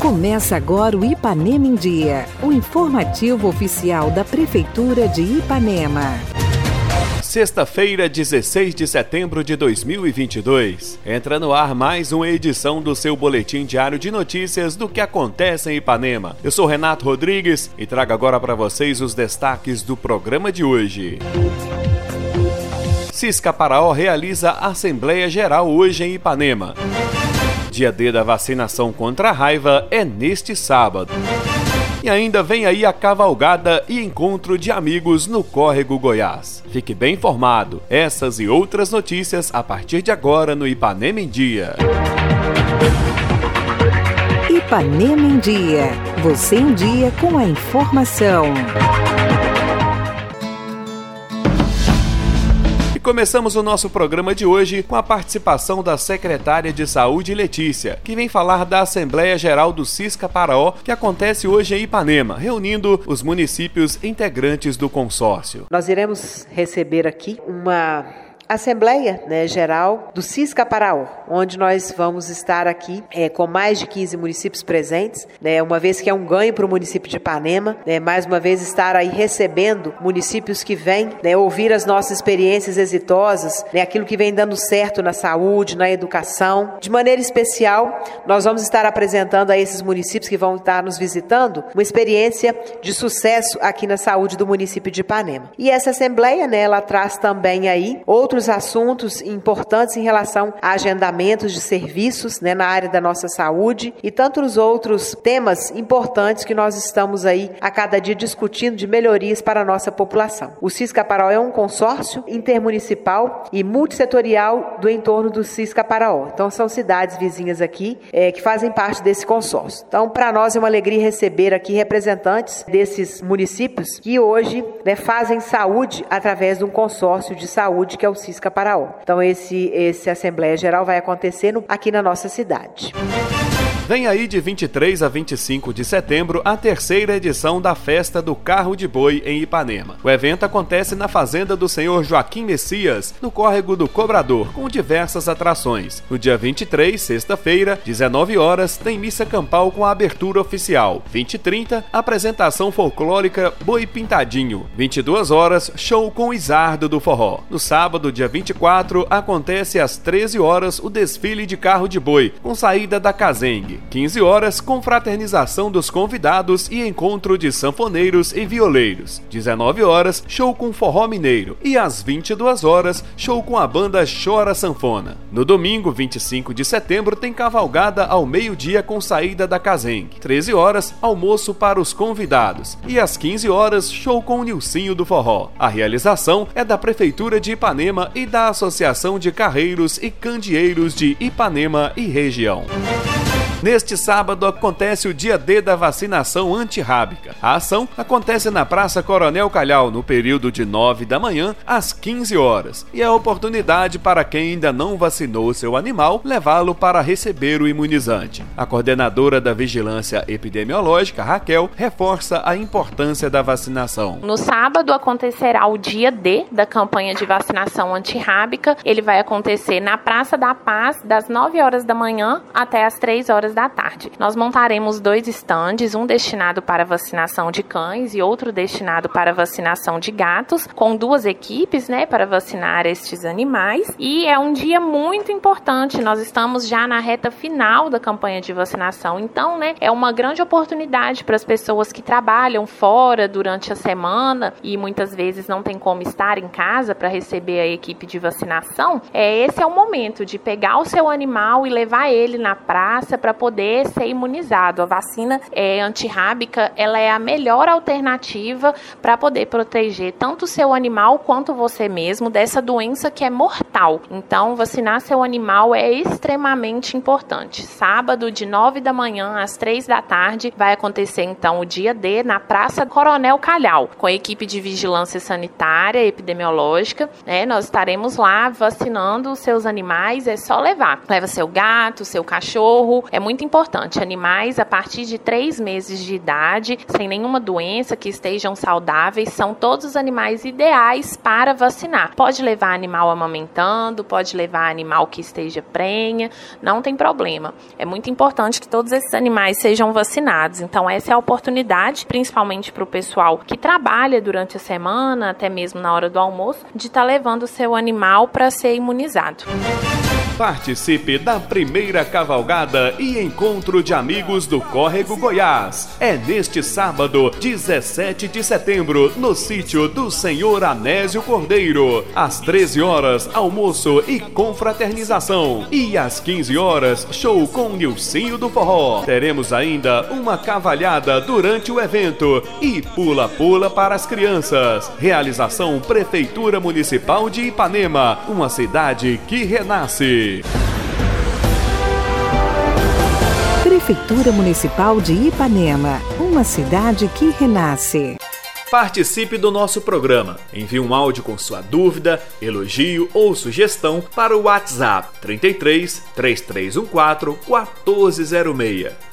Começa agora o Ipanema em Dia, o informativo oficial da Prefeitura de Ipanema. Sexta-feira, 16 de setembro de 2022. Entra no ar mais uma edição do seu boletim diário de notícias do que acontece em Ipanema. Eu sou Renato Rodrigues e trago agora para vocês os destaques do programa de hoje. Cisca Paraó realiza Assembleia Geral hoje em Ipanema. Dia D da vacinação contra a raiva é neste sábado. E ainda vem aí a cavalgada e encontro de amigos no Córrego Goiás. Fique bem informado. Essas e outras notícias a partir de agora no Ipanema em Dia. Ipanema em Dia. Você em dia com a informação. Começamos o nosso programa de hoje com a participação da secretária de Saúde Letícia, que vem falar da Assembleia Geral do Cisca Paraó, que acontece hoje em Ipanema, reunindo os municípios integrantes do consórcio. Nós iremos receber aqui uma Assembleia né, Geral do Cisca Paraó, onde nós vamos estar aqui é, com mais de 15 municípios presentes, né, uma vez que é um ganho para o município de Ipanema, né, mais uma vez estar aí recebendo municípios que vêm né, ouvir as nossas experiências exitosas, né, aquilo que vem dando certo na saúde, na educação. De maneira especial, nós vamos estar apresentando a esses municípios que vão estar nos visitando uma experiência de sucesso aqui na saúde do município de Ipanema. E essa Assembleia, né, ela traz também aí outros outros assuntos importantes em relação a agendamentos de serviços né, na área da nossa saúde e tantos outros temas importantes que nós estamos aí a cada dia discutindo de melhorias para a nossa população. O Cisca-Paraó é um consórcio intermunicipal e multissetorial do entorno do Cisca-Paraó. Então são cidades vizinhas aqui é, que fazem parte desse consórcio. Então para nós é uma alegria receber aqui representantes desses municípios que hoje né, fazem saúde através de um consórcio de saúde que é o Cisca Paraó. Então esse esse Assembleia Geral vai acontecer no, aqui na nossa cidade. Vem aí de 23 a 25 de setembro a terceira edição da Festa do Carro de Boi em Ipanema. O evento acontece na fazenda do senhor Joaquim Messias, no córrego do Cobrador, com diversas atrações. No dia 23, sexta-feira, 19 horas, tem missa campal com a abertura oficial. 20 e 30, apresentação folclórica Boi Pintadinho. 22 horas, show com Isardo do Forró. No sábado, dia 24, acontece às 13 horas o desfile de carro de boi, com saída da Cazengue. 15 horas, confraternização dos convidados e encontro de sanfoneiros e violeiros. 19 horas, show com forró mineiro. E às 22 horas, show com a banda Chora Sanfona. No domingo, 25 de setembro, tem cavalgada ao meio-dia com saída da Cazengue. 13 horas, almoço para os convidados. E às 15 horas, show com o Nilcinho do Forró. A realização é da Prefeitura de Ipanema e da Associação de Carreiros e Candeeiros de Ipanema e região. Neste sábado acontece o dia D da vacinação antirrábica. A ação acontece na Praça Coronel Calhau no período de 9 da manhã às 15 horas e é oportunidade para quem ainda não vacinou seu animal levá-lo para receber o imunizante. A coordenadora da Vigilância Epidemiológica, Raquel, reforça a importância da vacinação. No sábado acontecerá o dia D da campanha de vacinação antirrábica. Ele vai acontecer na Praça da Paz das 9 horas da manhã até as 3 horas horas da tarde. Nós montaremos dois estandes, um destinado para vacinação de cães e outro destinado para vacinação de gatos, com duas equipes, né, para vacinar estes animais. E é um dia muito importante. Nós estamos já na reta final da campanha de vacinação, então, né, é uma grande oportunidade para as pessoas que trabalham fora durante a semana e muitas vezes não tem como estar em casa para receber a equipe de vacinação. É esse é o momento de pegar o seu animal e levar ele na praça para poder ser imunizado. A vacina é, antirrábica ela é a melhor alternativa para poder proteger tanto o seu animal quanto você mesmo dessa doença que é mortal. Então, vacinar seu animal é extremamente importante. Sábado, de 9 da manhã às 3 da tarde, vai acontecer então o dia D na Praça Coronel Calhau, com a equipe de vigilância sanitária e epidemiológica. Né? Nós estaremos lá vacinando os seus animais, é só levar. Leva seu gato, seu cachorro. É muito importante. Animais a partir de três meses de idade, sem nenhuma doença, que estejam saudáveis, são todos os animais ideais para vacinar. Pode levar animal amamentando, pode levar animal que esteja prenha, não tem problema. É muito importante que todos esses animais sejam vacinados. Então, essa é a oportunidade, principalmente para o pessoal que trabalha durante a semana, até mesmo na hora do almoço, de estar tá levando o seu animal para ser imunizado. Participe da primeira cavalgada e encontro de amigos do Córrego Goiás. É neste sábado, 17 de setembro, no sítio do Senhor Anésio Cordeiro. Às 13 horas, almoço e confraternização. E às 15 horas, show com Nilcinho do Forró. Teremos ainda uma cavalhada durante o evento e pula-pula para as crianças. Realização Prefeitura Municipal de Ipanema, uma cidade que renasce. Prefeitura Municipal de Ipanema, uma cidade que renasce. Participe do nosso programa. Envie um áudio com sua dúvida, elogio ou sugestão para o WhatsApp 33 3314 1406.